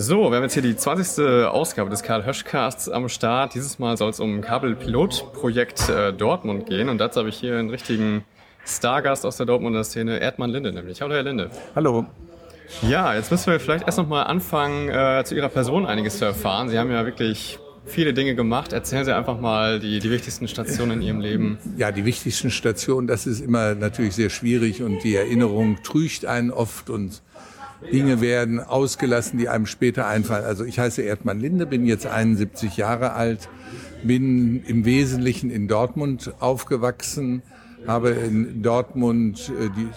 So, wir haben jetzt hier die 20. Ausgabe des Karl Höschcasts am Start. Dieses Mal soll es um Kabelpilotprojekt äh, Dortmund gehen und dazu habe ich hier einen richtigen Stargast aus der Dortmunder Szene, Erdmann Linde nämlich. Hallo Herr Linde. Hallo. Ja, jetzt müssen wir vielleicht erst noch mal anfangen, äh, zu Ihrer Person einiges zu erfahren. Sie haben ja wirklich viele Dinge gemacht. Erzählen Sie einfach mal die, die wichtigsten Stationen in Ihrem Leben. Ja, die wichtigsten Stationen, das ist immer natürlich sehr schwierig und die Erinnerung trügt einen oft und Dinge werden ausgelassen, die einem später einfallen. Also ich heiße Erdmann Linde, bin jetzt 71 Jahre alt, bin im Wesentlichen in Dortmund aufgewachsen, habe in Dortmund äh, die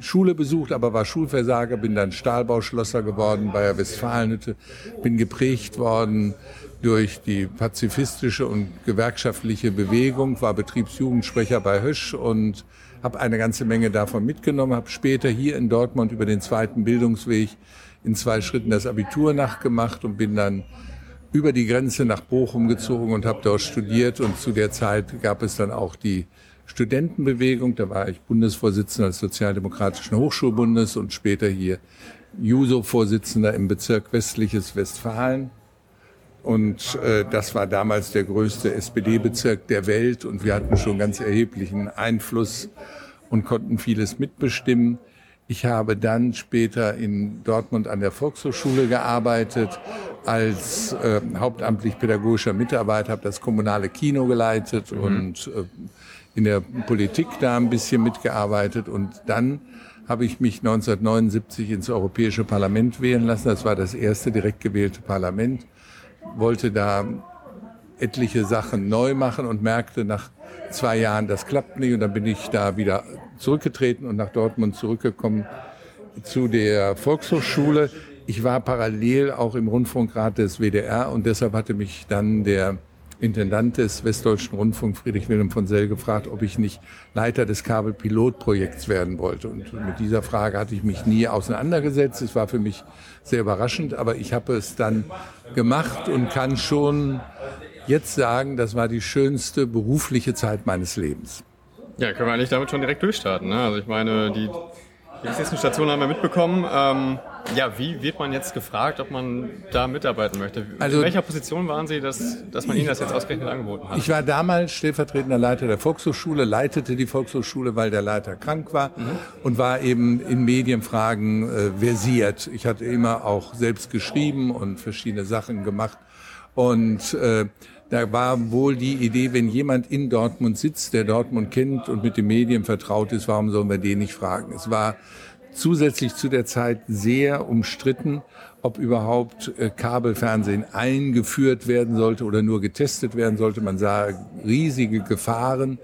Schule besucht, aber war Schulversager, bin dann Stahlbauschlosser geworden bei der Westfalenhütte, bin geprägt worden durch die pazifistische und gewerkschaftliche Bewegung, war Betriebsjugendsprecher bei Hösch und habe eine ganze Menge davon mitgenommen, habe später hier in Dortmund über den zweiten Bildungsweg in zwei Schritten das Abitur nachgemacht und bin dann über die Grenze nach Bochum gezogen und habe dort studiert. Und zu der Zeit gab es dann auch die Studentenbewegung. Da war ich Bundesvorsitzender des Sozialdemokratischen Hochschulbundes und später hier JUSO-Vorsitzender im Bezirk Westliches Westfalen. Und äh, das war damals der größte SPD-Bezirk der Welt und wir hatten schon ganz erheblichen Einfluss und konnten vieles mitbestimmen. Ich habe dann später in Dortmund an der Volkshochschule gearbeitet als äh, hauptamtlich pädagogischer Mitarbeiter, habe das kommunale Kino geleitet mhm. und äh, in der Politik da ein bisschen mitgearbeitet und dann habe ich mich 1979 ins Europäische Parlament wählen lassen. Das war das erste direkt gewählte Parlament wollte da etliche Sachen neu machen und merkte nach zwei Jahren, das klappt nicht. Und dann bin ich da wieder zurückgetreten und nach Dortmund zurückgekommen zu der Volkshochschule. Ich war parallel auch im Rundfunkrat des WDR und deshalb hatte mich dann der Intendant des Westdeutschen Rundfunk, Friedrich Wilhelm von Sell, gefragt, ob ich nicht Leiter des Kabelpilotprojekts werden wollte. Und mit dieser Frage hatte ich mich nie auseinandergesetzt. Es war für mich sehr überraschend, aber ich habe es dann gemacht und kann schon jetzt sagen, das war die schönste berufliche Zeit meines Lebens. Ja, können wir eigentlich damit schon direkt durchstarten. Ne? Also ich meine, die die wichtigsten Stationen haben wir mitbekommen. Ähm, ja, wie wird man jetzt gefragt, ob man da mitarbeiten möchte? Also, In welcher Position waren Sie, dass, dass man Ihnen das jetzt ausgerechnet angeboten hat? Ich war damals stellvertretender Leiter der Volkshochschule, leitete die Volkshochschule, weil der Leiter krank war mhm. und war eben in Medienfragen äh, versiert. Ich hatte immer auch selbst geschrieben und verschiedene Sachen gemacht. Und äh, da war wohl die Idee, wenn jemand in Dortmund sitzt, der Dortmund kennt und mit den Medien vertraut ist, warum sollen wir den nicht fragen? Es war zusätzlich zu der Zeit sehr umstritten, ob überhaupt äh, Kabelfernsehen eingeführt werden sollte oder nur getestet werden sollte. Man sah riesige Gefahren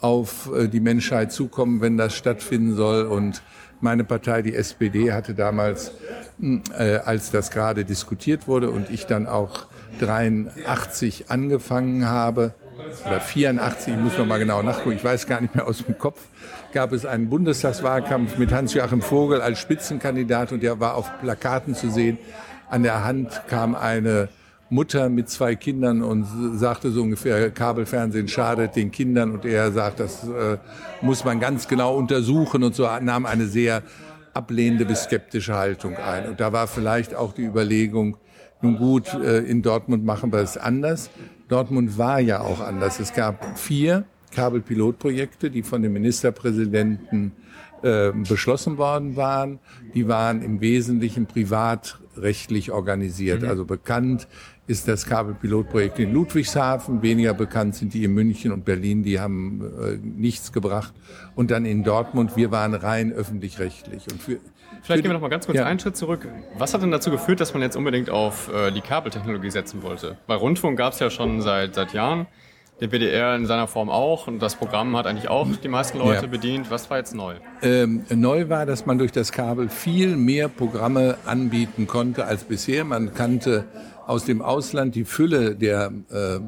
auf äh, die Menschheit zukommen, wenn das stattfinden soll. Und meine Partei, die SPD, hatte damals, äh, als das gerade diskutiert wurde und ich dann auch 83 angefangen habe, oder 84, ich muss noch mal genau nachgucken, ich weiß gar nicht mehr aus dem Kopf, gab es einen Bundestagswahlkampf mit Hans-Joachim Vogel als Spitzenkandidat und der war auf Plakaten zu sehen. An der Hand kam eine Mutter mit zwei Kindern und sagte so ungefähr, Kabelfernsehen schadet den Kindern und er sagt, das äh, muss man ganz genau untersuchen und so nahm eine sehr ablehnende bis skeptische Haltung ein. Und da war vielleicht auch die Überlegung, nun gut, äh, in Dortmund machen wir es anders. Dortmund war ja auch anders. Es gab vier Kabelpilotprojekte, die von dem Ministerpräsidenten äh, beschlossen worden waren. Die waren im Wesentlichen privatrechtlich organisiert. Mhm. Also bekannt ist das Kabelpilotprojekt in Ludwigshafen. Weniger bekannt sind die in München und Berlin. Die haben äh, nichts gebracht. Und dann in Dortmund. Wir waren rein öffentlich-rechtlich. Und für, Vielleicht gehen wir noch mal ganz kurz ja. einen Schritt zurück. Was hat denn dazu geführt, dass man jetzt unbedingt auf äh, die Kabeltechnologie setzen wollte? Bei Rundfunk gab es ja schon seit, seit Jahren den WDR in seiner Form auch und das Programm hat eigentlich auch die meisten Leute ja. bedient. Was war jetzt neu? Ähm, neu war, dass man durch das Kabel viel mehr Programme anbieten konnte als bisher. Man kannte aus dem Ausland die Fülle der äh,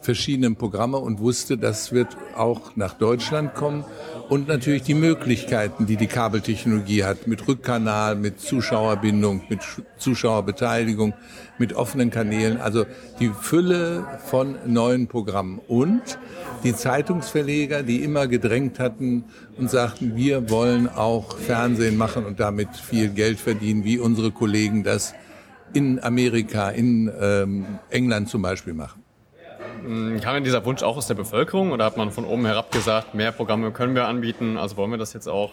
verschiedenen Programme und wusste, das wird auch nach Deutschland kommen und natürlich die Möglichkeiten, die die Kabeltechnologie hat, mit Rückkanal, mit Zuschauerbindung, mit Zuschauerbeteiligung, mit offenen Kanälen, also die Fülle von neuen Programmen und die Zeitungsverleger, die immer gedrängt hatten und sagten, wir wollen auch Fernsehen machen und damit viel Geld verdienen, wie unsere Kollegen das in Amerika, in ähm, England zum Beispiel machen. Hm, kam denn dieser Wunsch auch aus der Bevölkerung oder hat man von oben herab gesagt, mehr Programme können wir anbieten, also wollen wir das jetzt auch?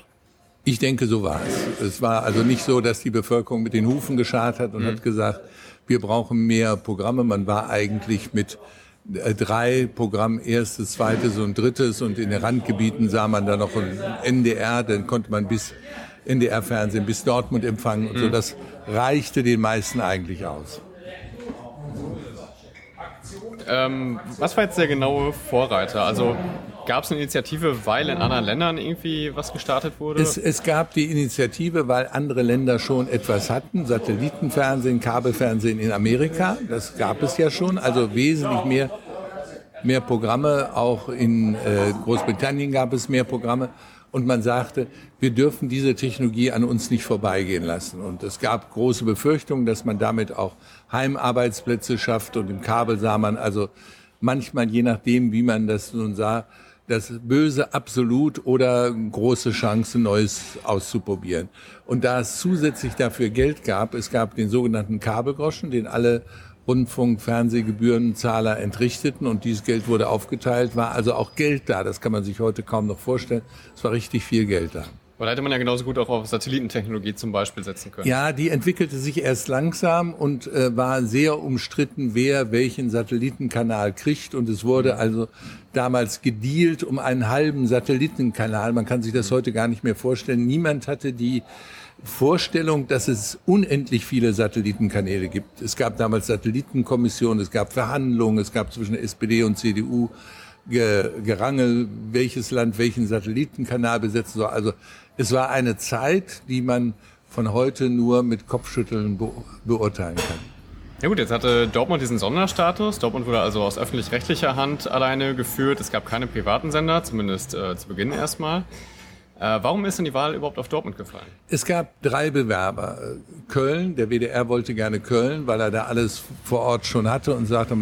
Ich denke, so war es. Es war also nicht so, dass die Bevölkerung mit den Hufen geschart hat und mhm. hat gesagt, wir brauchen mehr Programme. Man war eigentlich mit äh, drei Programmen, erstes, zweites und drittes und in den Randgebieten sah man da noch ein NDR, dann konnte man bis NDR-Fernsehen bis Dortmund empfangen und so. Mhm. Das reichte den meisten eigentlich aus. Ähm, was war jetzt der genaue Vorreiter? Also gab es eine Initiative, weil in anderen Ländern irgendwie was gestartet wurde? Es, es gab die Initiative, weil andere Länder schon etwas hatten. Satellitenfernsehen, Kabelfernsehen in Amerika, das gab es ja schon. Also wesentlich mehr, mehr Programme. Auch in äh, Großbritannien gab es mehr Programme. Und man sagte, wir dürfen diese Technologie an uns nicht vorbeigehen lassen. Und es gab große Befürchtungen, dass man damit auch Heimarbeitsplätze schafft. Und im Kabel sah man also manchmal, je nachdem, wie man das nun sah, das Böse absolut oder große Chance, Neues auszuprobieren. Und da es zusätzlich dafür Geld gab, es gab den sogenannten Kabelgroschen, den alle Rundfunk, Fernsehgebührenzahler entrichteten und dieses Geld wurde aufgeteilt, war also auch Geld da. Das kann man sich heute kaum noch vorstellen. Es war richtig viel Geld da. Weil hätte man ja genauso gut auch auf Satellitentechnologie zum Beispiel setzen können. Ja, die entwickelte sich erst langsam und äh, war sehr umstritten, wer welchen Satellitenkanal kriegt. Und es wurde also damals gedealt um einen halben Satellitenkanal. Man kann sich das heute gar nicht mehr vorstellen. Niemand hatte die Vorstellung, dass es unendlich viele Satellitenkanäle gibt. Es gab damals Satellitenkommissionen, es gab Verhandlungen, es gab zwischen SPD und CDU Gerangel, welches Land welchen Satellitenkanal besetzen soll. Also es war eine Zeit, die man von heute nur mit Kopfschütteln be beurteilen kann. Ja gut, jetzt hatte Dortmund diesen Sonderstatus. Dortmund wurde also aus öffentlich-rechtlicher Hand alleine geführt. Es gab keine privaten Sender, zumindest äh, zu Beginn erstmal. Äh, warum ist denn die Wahl überhaupt auf Dortmund gefallen? Es gab drei Bewerber. Köln, der WDR wollte gerne Köln, weil er da alles vor Ort schon hatte und sagte,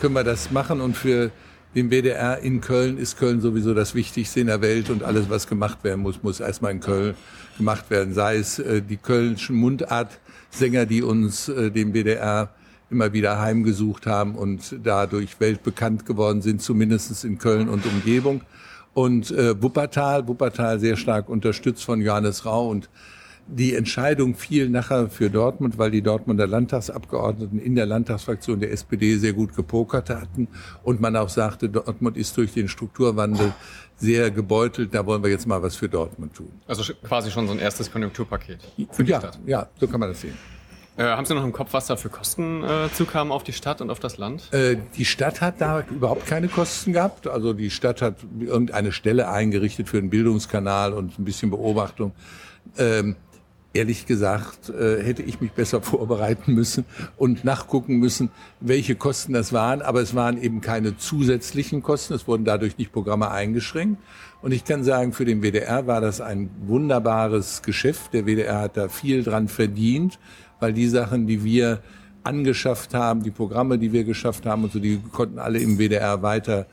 können wir das machen und für den WDR in Köln ist Köln sowieso das Wichtigste in der Welt und alles, was gemacht werden muss, muss erstmal in Köln gemacht werden. Sei es äh, die kölnischen Mundartsänger, die uns äh, dem WDR immer wieder heimgesucht haben und dadurch weltbekannt geworden sind, zumindest in Köln und Umgebung und äh, Wuppertal, Wuppertal sehr stark unterstützt von Johannes Rau und die Entscheidung fiel nachher für Dortmund, weil die Dortmunder Landtagsabgeordneten in der Landtagsfraktion der SPD sehr gut gepokert hatten und man auch sagte, Dortmund ist durch den Strukturwandel sehr gebeutelt, da wollen wir jetzt mal was für Dortmund tun. Also quasi schon so ein erstes Konjunkturpaket für die ja, Stadt. Ja, so kann man das sehen. Äh, haben Sie noch im Kopf, was da für Kosten äh, zukamen auf die Stadt und auf das Land? Äh, die Stadt hat da überhaupt keine Kosten gehabt. Also die Stadt hat irgendeine Stelle eingerichtet für einen Bildungskanal und ein bisschen Beobachtung. Ähm, ehrlich gesagt, äh, hätte ich mich besser vorbereiten müssen und nachgucken müssen, welche Kosten das waren. Aber es waren eben keine zusätzlichen Kosten. Es wurden dadurch nicht Programme eingeschränkt. Und ich kann sagen, für den WDR war das ein wunderbares Geschäft. Der WDR hat da viel dran verdient weil die Sachen, die wir angeschafft haben, die Programme, die wir geschafft haben und so, die konnten alle im WDR weiter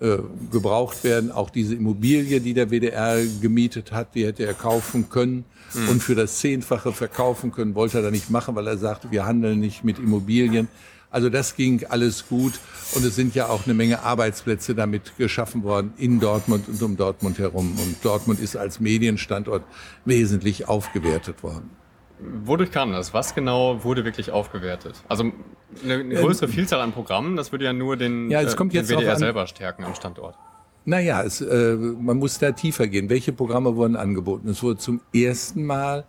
äh, gebraucht werden. Auch diese Immobilie, die der WDR gemietet hat, die hätte er kaufen können mhm. und für das Zehnfache verkaufen können, wollte er da nicht machen, weil er sagte, wir handeln nicht mit Immobilien. Also das ging alles gut und es sind ja auch eine Menge Arbeitsplätze damit geschaffen worden in Dortmund und um Dortmund herum. Und Dortmund ist als Medienstandort wesentlich aufgewertet worden. Wodurch kam das? Was genau wurde wirklich aufgewertet? Also eine, eine größere ähm, Vielzahl an Programmen, das würde ja nur den, ja, es kommt äh, den WDR selber stärken am Standort. Naja, es, äh, man muss da tiefer gehen. Welche Programme wurden angeboten? Es wurde zum ersten Mal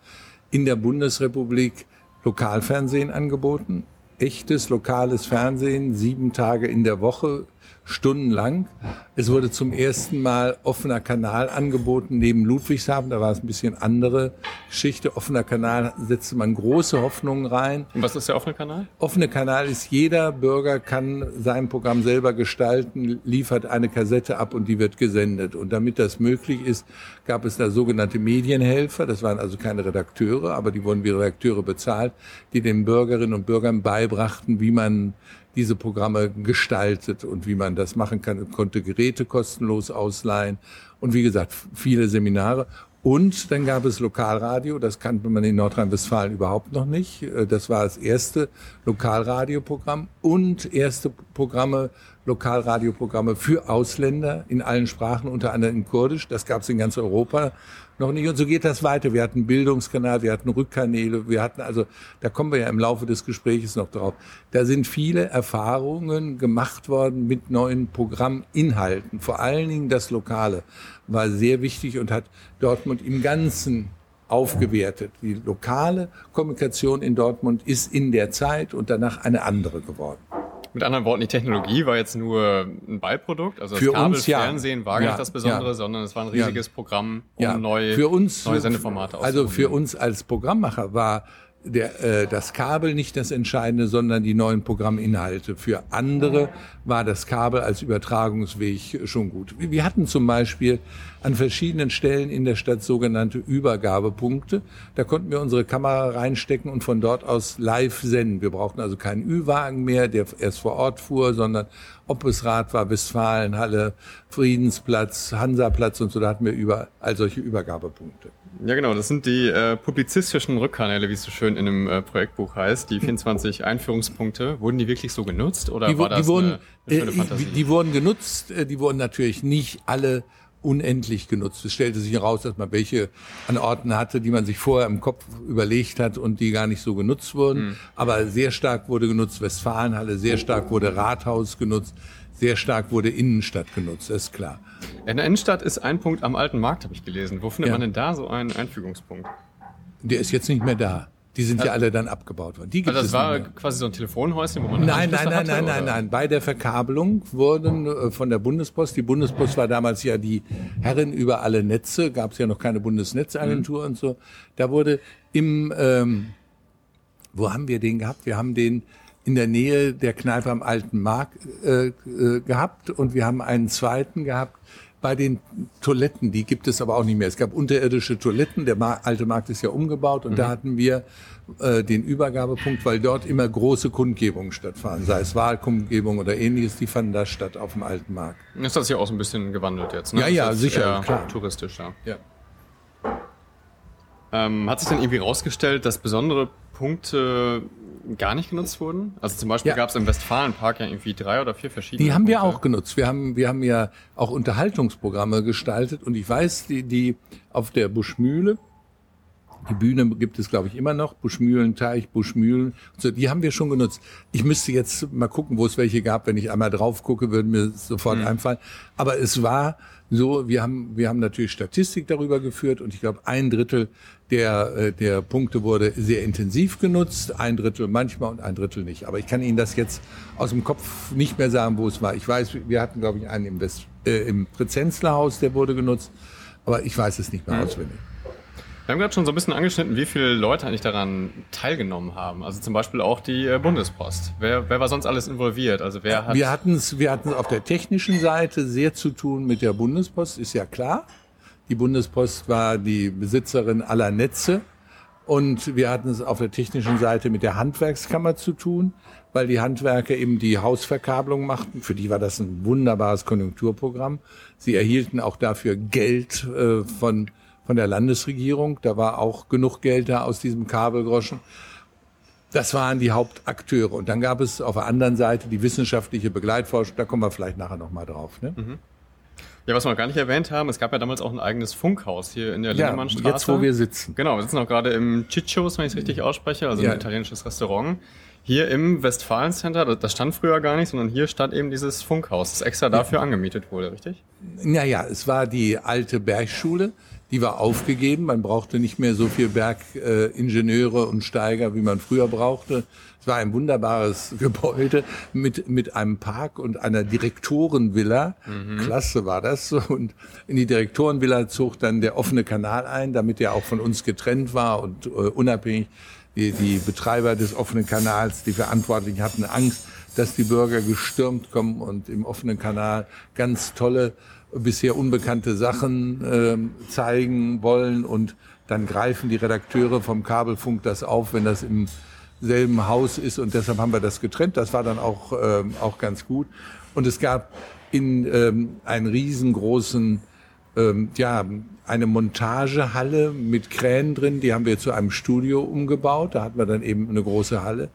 in der Bundesrepublik Lokalfernsehen angeboten. Echtes lokales Fernsehen, sieben Tage in der Woche, stundenlang. Es wurde zum ersten Mal offener Kanal angeboten neben Ludwigshafen. Da war es ein bisschen andere Geschichte. Offener Kanal setzte man große Hoffnungen rein. Und was ist der offene Kanal? Offene Kanal ist, jeder Bürger kann sein Programm selber gestalten, liefert eine Kassette ab und die wird gesendet. Und damit das möglich ist, gab es da sogenannte Medienhelfer. Das waren also keine Redakteure, aber die wurden wie Redakteure bezahlt, die den Bürgerinnen und Bürgern beibrachten, wie man diese Programme gestaltet und wie man das machen kann. konnte Geräte kostenlos ausleihen und wie gesagt, viele Seminare. Und dann gab es Lokalradio, das kannte man in Nordrhein-Westfalen überhaupt noch nicht. Äh, das war das erste Lokalradioprogramm und erste Programme, Lokalradioprogramme für Ausländer in allen Sprachen, unter anderem in Kurdisch. Das gab es in ganz Europa noch nicht. Und so geht das weiter. Wir hatten Bildungskanal, wir hatten Rückkanäle, wir hatten also, da kommen wir ja im Laufe des Gesprächs noch drauf. Da sind viele Erfahrungen gemacht worden mit neuen Programminhalten. Vor allen Dingen das Lokale war sehr wichtig und hat Dortmund im Ganzen aufgewertet. Die lokale Kommunikation in Dortmund ist in der Zeit und danach eine andere geworden. Mit anderen Worten, die Technologie war jetzt nur ein Beiprodukt. Also das für Kabel, uns, ja. Fernsehen war gar ja, nicht das Besondere, ja. sondern es war ein riesiges. Programm, um neue, für uns, neue Sendeformate Also für uns als Programmmacher war der, äh, das Kabel nicht das Entscheidende, sondern die neuen Programminhalte. Für andere war das Kabel als Übertragungsweg schon gut. Wir hatten zum Beispiel an verschiedenen Stellen in der Stadt sogenannte Übergabepunkte. Da konnten wir unsere Kamera reinstecken und von dort aus live senden. Wir brauchten also keinen Ü-Wagen mehr, der erst vor Ort fuhr, sondern ob es Rad war, Westfalenhalle, Friedensplatz, Hansaplatz und so, da hatten wir überall solche Übergabepunkte. Ja, genau. Das sind die äh, publizistischen Rückkanäle, wie es so schön in einem äh, Projektbuch heißt. Die 24 Einführungspunkte. Wurden die wirklich so genutzt oder die, war das die wurden, eine, eine äh? Die, die wurden genutzt. Äh, die wurden natürlich nicht alle unendlich genutzt. Es stellte sich heraus, dass man welche an Orten hatte, die man sich vorher im Kopf überlegt hat und die gar nicht so genutzt wurden. Mhm. Aber sehr stark wurde genutzt Westfalenhalle, sehr stark wurde Rathaus genutzt, sehr stark wurde Innenstadt genutzt, ist klar. In der Innenstadt ist ein Punkt am alten Markt, habe ich gelesen. Wo findet ja. man denn da so einen Einfügungspunkt? Der ist jetzt nicht mehr da. Die sind also, ja alle dann abgebaut worden. Die gibt also das war quasi so ein Telefonhäuschen, wo man Nein, nein, nein, nein, nein, nein. Bei der Verkabelung wurden äh, von der Bundespost, die Bundespost war damals ja die Herrin über alle Netze, gab es ja noch keine Bundesnetzagentur mhm. und so. Da wurde im, ähm, wo haben wir den gehabt? Wir haben den in der Nähe der Kneipe am Alten Markt äh, äh, gehabt und wir haben einen zweiten gehabt bei den Toiletten, die gibt es aber auch nicht mehr. Es gab unterirdische Toiletten, der alte Markt ist ja umgebaut und mhm. da hatten wir äh, den Übergabepunkt, weil dort immer große Kundgebungen stattfanden, sei es Wahlkundgebungen oder ähnliches, die fanden da statt auf dem alten Markt. Ist das ja auch so ein bisschen gewandelt jetzt, ne? Ja, ja, sicher, klar. Touristisch, ja. ja. Ähm, hat sich dann irgendwie rausgestellt, dass besondere Punkte gar nicht genutzt wurden? Also zum Beispiel ja. gab es im Westfalenpark ja irgendwie drei oder vier verschiedene. Die haben Punkte. wir auch genutzt. Wir haben, wir haben ja auch Unterhaltungsprogramme gestaltet und ich weiß, die, die auf der Buschmühle, die Bühne gibt es, glaube ich, immer noch. Buschmühlenteich, Buschmühlen. So, die haben wir schon genutzt. Ich müsste jetzt mal gucken, wo es welche gab. Wenn ich einmal drauf gucke, würden mir sofort mhm. einfallen. Aber es war so, wir haben, wir haben natürlich Statistik darüber geführt und ich glaube, ein Drittel der, äh, der Punkte wurde sehr intensiv genutzt, ein Drittel manchmal und ein Drittel nicht. Aber ich kann Ihnen das jetzt aus dem Kopf nicht mehr sagen, wo es war. Ich weiß, wir hatten, glaube ich, einen im, West, äh, im Präzenzlerhaus, der wurde genutzt, aber ich weiß es nicht mehr mhm. auswendig. Wir haben gerade schon so ein bisschen angeschnitten, wie viele Leute eigentlich daran teilgenommen haben. Also zum Beispiel auch die äh, Bundespost. Wer, wer war sonst alles involviert? Also wer hat wir hatten es wir hatten's auf der technischen Seite sehr zu tun mit der Bundespost, ist ja klar. Die Bundespost war die Besitzerin aller Netze. Und wir hatten es auf der technischen Seite mit der Handwerkskammer zu tun, weil die Handwerker eben die Hausverkabelung machten. Für die war das ein wunderbares Konjunkturprogramm. Sie erhielten auch dafür Geld äh, von von der Landesregierung. Da war auch genug Geld da aus diesem Kabelgroschen. Das waren die Hauptakteure. Und dann gab es auf der anderen Seite die wissenschaftliche Begleitforschung. Da kommen wir vielleicht nachher nochmal drauf. Ne? Mhm. Ja, was wir noch gar nicht erwähnt haben, es gab ja damals auch ein eigenes Funkhaus hier in der ja, Lindemannstraße. jetzt wo wir sitzen. Genau, wir sitzen auch gerade im Ciccios, wenn ich es richtig ausspreche, also ja. ein italienisches Restaurant. Hier im Westfalen-Center, das stand früher gar nicht, sondern hier stand eben dieses Funkhaus, das extra dafür ja. angemietet wurde, richtig? Naja, es war die alte Bergschule die war aufgegeben. Man brauchte nicht mehr so viel Bergingenieure äh, und Steiger, wie man früher brauchte. Es war ein wunderbares Gebäude mit, mit einem Park und einer Direktorenvilla. Mhm. Klasse war das. Und in die Direktorenvilla zog dann der offene Kanal ein, damit er auch von uns getrennt war und äh, unabhängig. Die, die Betreiber des offenen Kanals, die Verantwortlichen hatten Angst, dass die Bürger gestürmt kommen und im offenen Kanal ganz tolle bisher unbekannte Sachen äh, zeigen wollen und dann greifen die Redakteure vom Kabelfunk das auf, wenn das im selben Haus ist und deshalb haben wir das getrennt. Das war dann auch, ähm, auch ganz gut. Und es gab in ähm, einen riesengroßen ähm, ja, eine Montagehalle mit Kränen drin, die haben wir zu einem Studio umgebaut. Da hatten wir dann eben eine große Halle.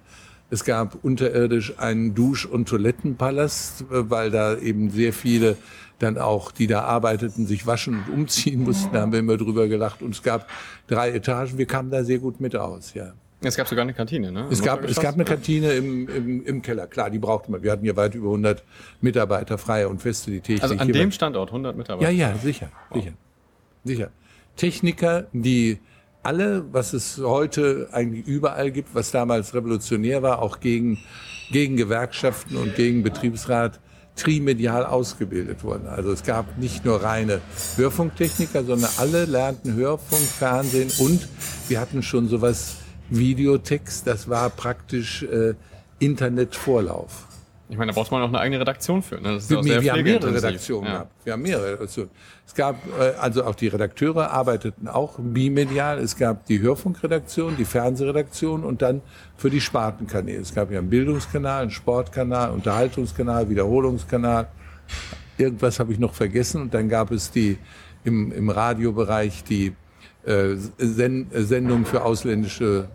Es gab unterirdisch einen Dusch- und Toilettenpalast, äh, weil da eben sehr viele dann auch, die da arbeiteten, sich waschen und umziehen mussten. Da haben wir immer drüber gelacht. Und es gab drei Etagen. Wir kamen da sehr gut mit aus, ja. Es gab sogar eine Kantine, ne? Es gab, es gab eine Kantine im, im, im Keller. Klar, die brauchte man. Wir hatten hier weit über 100 Mitarbeiter, freie und feste, die täglich. Also an dem Standort 100 Mitarbeiter? Ja, ja, sicher, wow. sicher, sicher. Techniker, die alle, was es heute eigentlich überall gibt, was damals revolutionär war, auch gegen, gegen Gewerkschaften und gegen Betriebsrat, trimedial ausgebildet wurden. Also es gab nicht nur reine Hörfunktechniker, sondern alle lernten Hörfunk, Fernsehen und wir hatten schon sowas Videotext, das war praktisch äh, Internetvorlauf. Ich meine, da braucht man auch eine eigene Redaktion für. Ne? Das ist wir, auch sehr wir haben mehrere Redaktionen ja. gehabt. Wir haben mehrere Redaktionen. Es gab, äh, also auch die Redakteure arbeiteten auch bimedial. Es gab die Hörfunkredaktion, die Fernsehredaktion und dann für die Spartenkanäle. Es gab ja einen Bildungskanal, einen Sportkanal, Unterhaltungskanal, Wiederholungskanal. Irgendwas habe ich noch vergessen. Und dann gab es die im, im Radiobereich die äh, Sendung für ausländische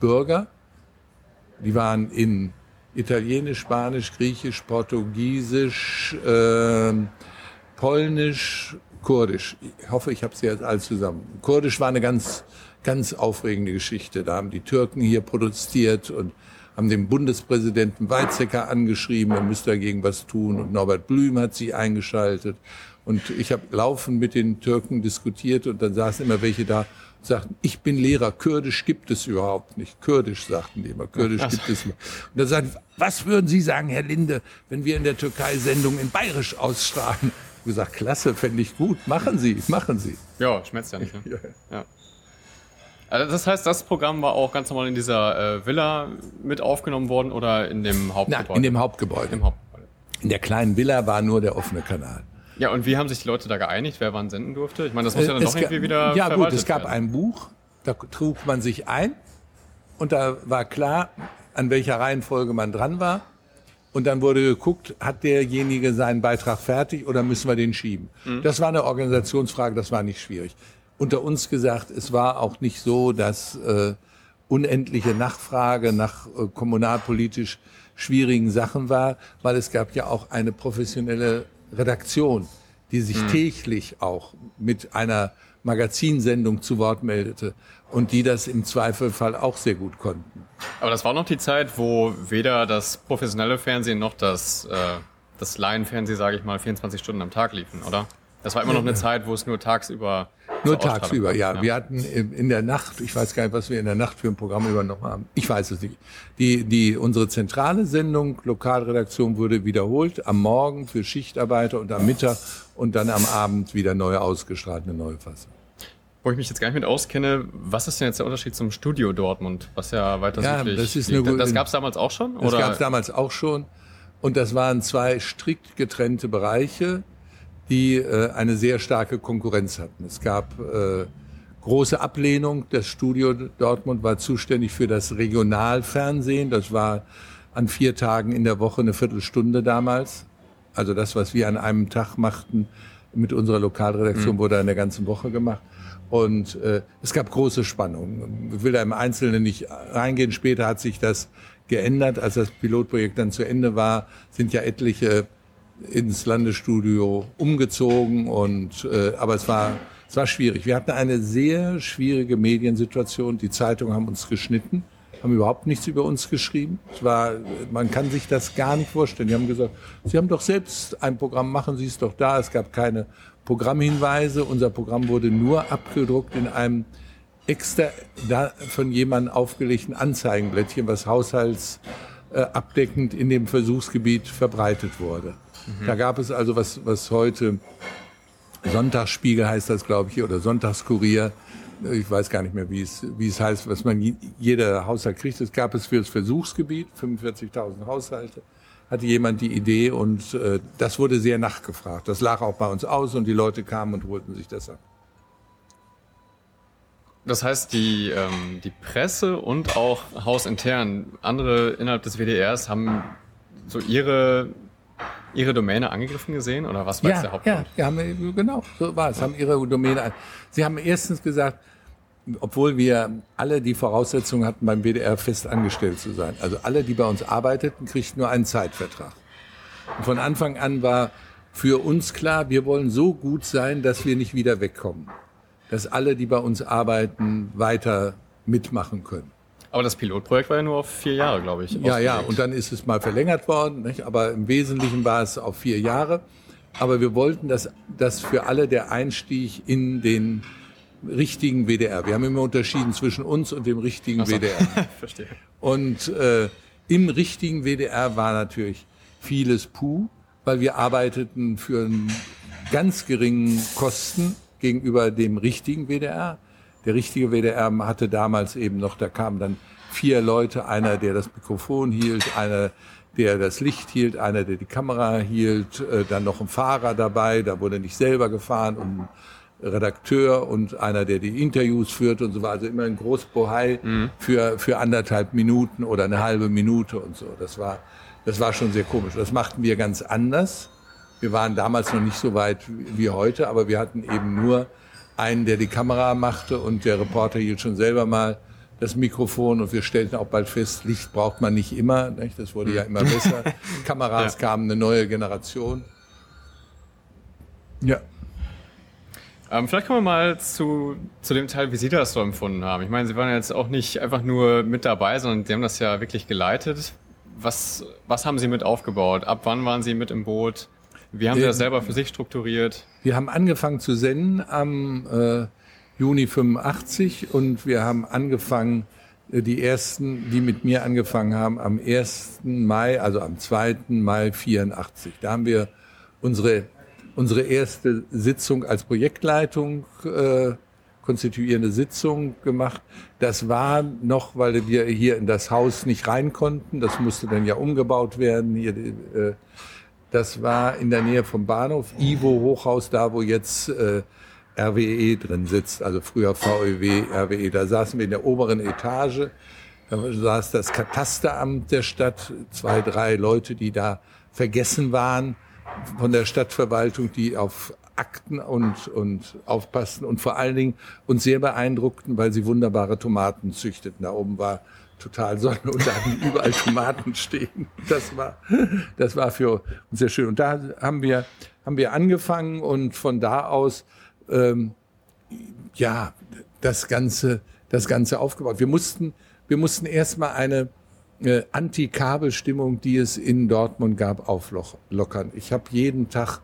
Bürger. Die waren in Italienisch, Spanisch, Griechisch, Portugiesisch, äh, Polnisch, Kurdisch. Ich hoffe, ich habe sie jetzt alle zusammen. Kurdisch war eine ganz, ganz aufregende Geschichte. Da haben die Türken hier protestiert und haben den Bundespräsidenten Weizsäcker angeschrieben, er müsste dagegen was tun. Und Norbert Blüm hat sie eingeschaltet. Und ich habe laufend mit den Türken diskutiert und dann saßen immer welche da sagten, ich bin Lehrer, Kurdisch gibt es überhaupt nicht. Kurdisch sagten die immer, Kurdisch gibt es nicht. Und dann sagten, was würden Sie sagen, Herr Linde, wenn wir in der Türkei Sendungen in Bayerisch ausstrahlen? Ich gesagt, klasse, fände ich gut. Machen Sie, machen Sie. Ja, schmerzt ja nicht. Ne? ja. ja. Also das heißt, das Programm war auch ganz normal in dieser äh, Villa mit aufgenommen worden oder in dem Hauptgebäude? Nein, in dem Hauptgebäude. Im Hauptgebäude. In der kleinen Villa war nur der offene Kanal. Ja, und wie haben sich die Leute da geeinigt, wer wann senden durfte? Ich meine, das muss ja dann es doch irgendwie wieder. Ja, gut, es gab werden. ein Buch, da trug man sich ein und da war klar, an welcher Reihenfolge man dran war. Und dann wurde geguckt, hat derjenige seinen Beitrag fertig oder müssen wir den schieben? Mhm. Das war eine Organisationsfrage, das war nicht schwierig. Unter uns gesagt, es war auch nicht so, dass äh, unendliche Nachfrage nach äh, kommunalpolitisch schwierigen Sachen war, weil es gab ja auch eine professionelle Redaktion, die sich mhm. täglich auch mit einer Magazinsendung zu Wort meldete und die das im Zweifelfall auch sehr gut konnten. Aber das war noch die Zeit, wo weder das professionelle Fernsehen noch das, äh, das Laienfernsehen, sage ich mal, 24 Stunden am Tag liefen, oder? Das war immer noch eine Zeit, wo es nur tagsüber nur tagsüber, ja. ja. Wir hatten in der Nacht, ich weiß gar nicht, was wir in der Nacht für ein Programm übernommen haben. Ich weiß es nicht. Die, die, unsere zentrale Sendung, Lokalredaktion, wurde wiederholt am Morgen für Schichtarbeiter und am Mittag und dann am Abend wieder neu ausgestrahlt, eine neue Fassung. Wo ich mich jetzt gar nicht mit auskenne, was ist denn jetzt der Unterschied zum Studio Dortmund, was ja weiter ja, das ist liegt? Eine, das gab es damals auch schon? Das gab es damals auch schon. Und das waren zwei strikt getrennte Bereiche die äh, eine sehr starke Konkurrenz hatten. Es gab äh, große Ablehnung. Das Studio Dortmund war zuständig für das Regionalfernsehen. Das war an vier Tagen in der Woche eine Viertelstunde damals. Also das, was wir an einem Tag machten mit unserer Lokalredaktion, mhm. wurde in der ganzen Woche gemacht. Und äh, es gab große Spannungen. Ich will da im Einzelnen nicht reingehen. Später hat sich das geändert. Als das Pilotprojekt dann zu Ende war, sind ja etliche ins Landesstudio umgezogen und äh, aber es war es war schwierig. Wir hatten eine sehr schwierige Mediensituation. Die Zeitungen haben uns geschnitten, haben überhaupt nichts über uns geschrieben. Es war, man kann sich das gar nicht vorstellen. Die haben gesagt, Sie haben doch selbst ein Programm, machen Sie es doch da. Es gab keine Programmhinweise. Unser Programm wurde nur abgedruckt in einem extra da von jemandem aufgelegten Anzeigenblättchen, was haushaltsabdeckend in dem Versuchsgebiet verbreitet wurde. Mhm. Da gab es also was, was heute Sonntagsspiegel heißt das, glaube ich, oder Sonntagskurier. Ich weiß gar nicht mehr, wie es, wie es heißt, was man jeder Haushalt kriegt. Es gab es für das Versuchsgebiet, 45.000 Haushalte, hatte jemand die Idee und äh, das wurde sehr nachgefragt. Das lag auch bei uns aus und die Leute kamen und holten sich das ab. Das heißt, die, ähm, die Presse und auch hausintern, andere innerhalb des WDRs haben so ihre Ihre Domäne angegriffen gesehen oder was war ja, jetzt der Hauptgrund? Ja, haben, genau, so war es. Haben Ihre Domäne. Sie haben erstens gesagt, obwohl wir alle die Voraussetzungen hatten, beim WDR fest angestellt zu sein. Also alle, die bei uns arbeiteten, kriegten nur einen Zeitvertrag. Und von Anfang an war für uns klar, wir wollen so gut sein, dass wir nicht wieder wegkommen. Dass alle, die bei uns arbeiten, weiter mitmachen können. Aber das Pilotprojekt war ja nur auf vier Jahre, glaube ich. Ja, ja, und dann ist es mal verlängert worden, nicht? aber im Wesentlichen war es auf vier Jahre. Aber wir wollten, dass das für alle der Einstieg in den richtigen WDR. Wir haben immer unterschieden zwischen uns und dem richtigen so. WDR. Verstehe. Und äh, im richtigen WDR war natürlich vieles Puh, weil wir arbeiteten für einen ganz geringen Kosten gegenüber dem richtigen WDR. Der richtige WDR hatte damals eben noch, da kamen dann vier Leute, einer, der das Mikrofon hielt, einer, der das Licht hielt, einer, der die Kamera hielt, äh, dann noch ein Fahrer dabei, da wurde nicht selber gefahren, um Redakteur und einer, der die Interviews führt und so war. Also immer ein Großbohai mhm. für, für anderthalb Minuten oder eine halbe Minute und so. Das war, das war schon sehr komisch. Das machten wir ganz anders. Wir waren damals noch nicht so weit wie heute, aber wir hatten eben nur einen, der die Kamera machte und der Reporter hielt schon selber mal das Mikrofon und wir stellten auch bald fest, Licht braucht man nicht immer. Nicht? Das wurde ja immer besser. Kameras ja. kamen, eine neue Generation. Ja. Ähm, vielleicht kommen wir mal zu, zu dem Teil, wie Sie das so empfunden haben. Ich meine, Sie waren jetzt auch nicht einfach nur mit dabei, sondern Sie haben das ja wirklich geleitet. Was, was haben Sie mit aufgebaut? Ab wann waren Sie mit im Boot? Wie haben Sie das selber für sich strukturiert? Wir haben angefangen zu senden am äh, Juni 85 und wir haben angefangen, äh, die ersten, die mit mir angefangen haben, am 1. Mai, also am 2. Mai 84. Da haben wir unsere, unsere erste Sitzung als Projektleitung äh, konstituierende Sitzung gemacht. Das war noch, weil wir hier in das Haus nicht rein konnten. Das musste dann ja umgebaut werden. Hier, äh, das war in der Nähe vom Bahnhof, Ivo Hochhaus, da wo jetzt äh, RWE drin sitzt, also früher VEW, RWE. Da saßen wir in der oberen Etage. Da saß das Katasteramt der Stadt, zwei, drei Leute, die da vergessen waren von der Stadtverwaltung, die auf Akten und, und aufpassten und vor allen Dingen uns sehr beeindruckten, weil sie wunderbare Tomaten züchteten. Da oben war total Sonnenuntergang, überall Tomaten stehen. Das war, das war für uns sehr schön. Und da haben wir, haben wir angefangen und von da aus, ähm, ja, das Ganze, das Ganze aufgebaut. Wir mussten, wir mussten erstmal eine äh, Anti-Kabel-Stimmung, die es in Dortmund gab, auflockern. Ich habe jeden Tag,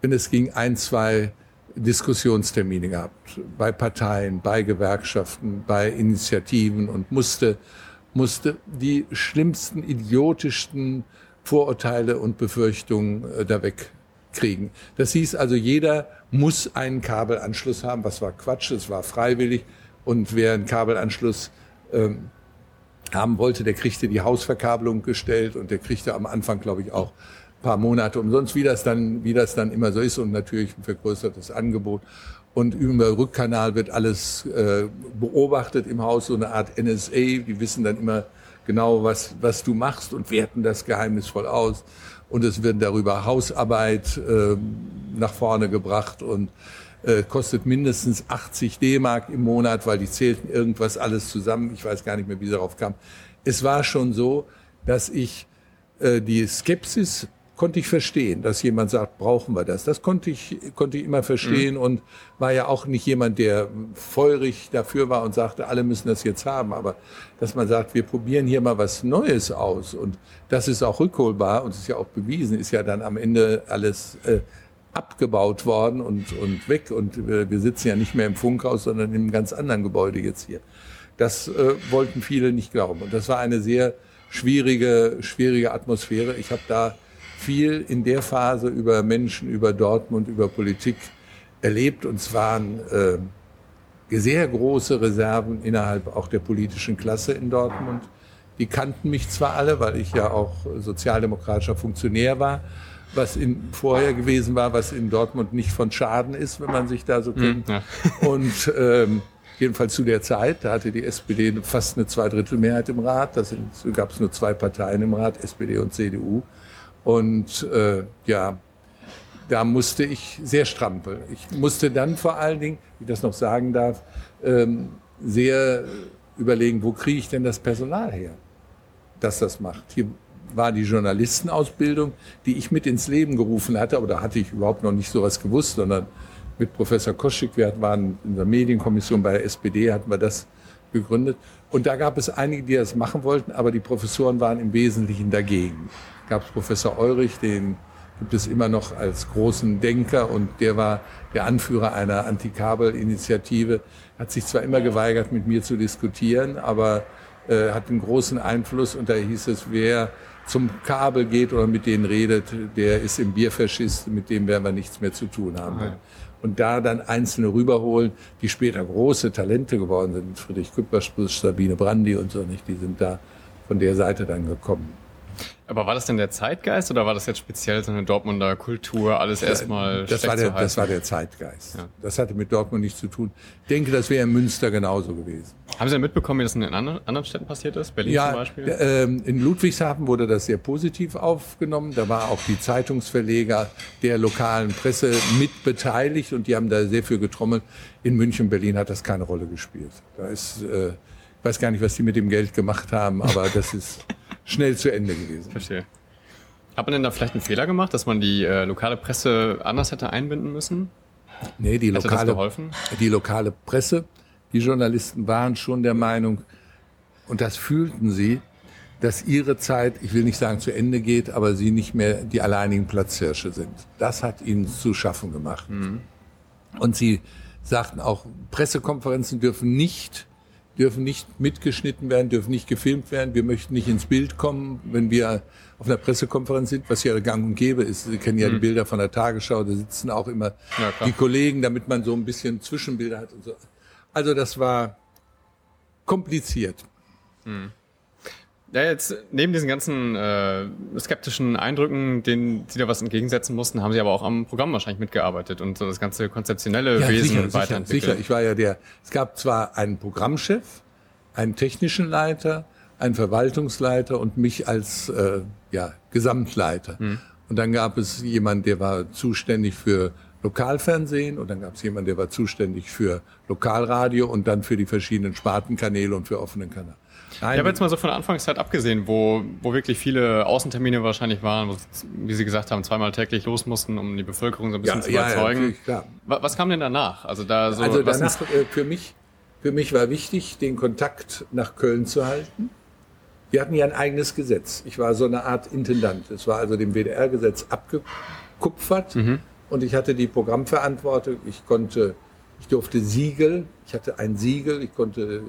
wenn es ging, ein, zwei Diskussionstermine gehabt bei Parteien, bei Gewerkschaften, bei Initiativen und musste, musste die schlimmsten, idiotischsten Vorurteile und Befürchtungen äh, da wegkriegen. Das hieß also, jeder muss einen Kabelanschluss haben, was war Quatsch, es war freiwillig und wer einen Kabelanschluss ähm, haben wollte, der kriegte die Hausverkabelung gestellt und der kriegte am Anfang, glaube ich, auch paar Monate umsonst, wie das dann, wie das dann immer so ist und natürlich ein vergrößertes Angebot. Und über Rückkanal wird alles äh, beobachtet im Haus, so eine Art NSA. Die wissen dann immer genau, was, was du machst und werten das geheimnisvoll aus. Und es wird darüber Hausarbeit äh, nach vorne gebracht und äh, kostet mindestens 80 D-Mark im Monat, weil die zählten irgendwas alles zusammen. Ich weiß gar nicht mehr, wie sie darauf kam. Es war schon so, dass ich äh, die Skepsis konnte ich verstehen, dass jemand sagt, brauchen wir das. Das konnte ich, konnte ich immer verstehen mhm. und war ja auch nicht jemand, der feurig dafür war und sagte, alle müssen das jetzt haben. Aber dass man sagt, wir probieren hier mal was Neues aus und das ist auch rückholbar und ist ja auch bewiesen, ist ja dann am Ende alles äh, abgebaut worden und, und weg und äh, wir sitzen ja nicht mehr im Funkhaus, sondern in einem ganz anderen Gebäude jetzt hier. Das äh, wollten viele nicht glauben und das war eine sehr schwierige, schwierige Atmosphäre. Ich habe da viel in der Phase über Menschen, über Dortmund, über Politik erlebt. Und es waren äh, sehr große Reserven innerhalb auch der politischen Klasse in Dortmund. Die kannten mich zwar alle, weil ich ja auch sozialdemokratischer Funktionär war, was in, vorher gewesen war, was in Dortmund nicht von Schaden ist, wenn man sich da so kennt. Ja. Und ähm, jedenfalls zu der Zeit, da hatte die SPD fast eine Zweidrittelmehrheit im Rat. Da gab es nur zwei Parteien im Rat, SPD und CDU. Und äh, ja, da musste ich sehr strampeln. Ich musste dann vor allen Dingen, wie ich das noch sagen darf, ähm, sehr überlegen, wo kriege ich denn das Personal her, das das macht. Hier war die Journalistenausbildung, die ich mit ins Leben gerufen hatte, aber da hatte ich überhaupt noch nicht sowas gewusst, sondern mit Professor Koschik, wir waren in der Medienkommission bei der SPD, hatten wir das gegründet. Und da gab es einige, die das machen wollten, aber die Professoren waren im Wesentlichen dagegen. Gab es Professor Eurich, den gibt es immer noch als großen Denker und der war der Anführer einer Antikabel-Initiative, hat sich zwar immer geweigert, mit mir zu diskutieren, aber äh, hat einen großen Einfluss und da hieß es, wer zum Kabel geht oder mit denen redet, der ist im Bierfaschist, mit dem werden wir nichts mehr zu tun haben. Ja. Und da dann Einzelne rüberholen, die später große Talente geworden sind, Friedrich Küppersbusch, Sabine Brandi und so nicht, die sind da von der Seite dann gekommen. Aber war das denn der Zeitgeist oder war das jetzt speziell so eine Dortmunder Kultur, alles erstmal das war der, Das war der Zeitgeist. Ja. Das hatte mit Dortmund nichts zu tun. Ich denke, das wäre in Münster genauso gewesen. Haben Sie denn mitbekommen, wie das in den anderen Städten passiert ist? Berlin ja, zum Beispiel? Äh, in Ludwigshafen wurde das sehr positiv aufgenommen. Da war auch die Zeitungsverleger der lokalen Presse mit beteiligt und die haben da sehr viel getrommelt. In München, Berlin hat das keine Rolle gespielt. Da ist, äh, ich weiß gar nicht, was die mit dem Geld gemacht haben, aber das ist schnell zu Ende gewesen. Verstehe. Hat man denn da vielleicht einen Fehler gemacht, dass man die äh, lokale Presse anders hätte einbinden müssen? Nee, die hätte lokale, die lokale Presse, die Journalisten waren schon der Meinung, und das fühlten sie, dass ihre Zeit, ich will nicht sagen zu Ende geht, aber sie nicht mehr die alleinigen Platzhirsche sind. Das hat ihnen zu schaffen gemacht. Mhm. Und sie sagten auch, Pressekonferenzen dürfen nicht dürfen nicht mitgeschnitten werden, dürfen nicht gefilmt werden. Wir möchten nicht ins Bild kommen, wenn wir auf einer Pressekonferenz sind, was ja gang und gäbe ist. Sie kennen ja mhm. die Bilder von der Tagesschau, da sitzen auch immer ja, die Kollegen, damit man so ein bisschen Zwischenbilder hat und so. Also das war kompliziert. Mhm. Ja, jetzt neben diesen ganzen äh, skeptischen Eindrücken, denen Sie da was entgegensetzen mussten, haben Sie aber auch am Programm wahrscheinlich mitgearbeitet und so das ganze konzeptionelle ja, Wesen sicher, weiterentwickelt. Sicher, ich war ja der. Es gab zwar einen Programmchef, einen technischen Leiter, einen Verwaltungsleiter und mich als äh, ja, Gesamtleiter. Hm. Und dann gab es jemand, der war zuständig für Lokalfernsehen und dann gab es jemand, der war zuständig für Lokalradio und dann für die verschiedenen Spartenkanäle und für offenen Kanäle. Nein. Ich habe jetzt mal so von der Anfangszeit abgesehen, wo, wo wirklich viele Außentermine wahrscheinlich waren, wo, wie Sie gesagt haben, zweimal täglich los mussten, um die Bevölkerung so ein bisschen ja, zu überzeugen. Ja, was, was kam denn danach? Also, da so, also danach, äh, für, mich, für mich war wichtig, den Kontakt nach Köln zu halten. Wir hatten ja ein eigenes Gesetz. Ich war so eine Art Intendant. Es war also dem WDR-Gesetz abgekupfert mhm. und ich hatte die Programmverantwortung. Ich konnte, ich durfte Siegel, ich hatte ein Siegel, ich konnte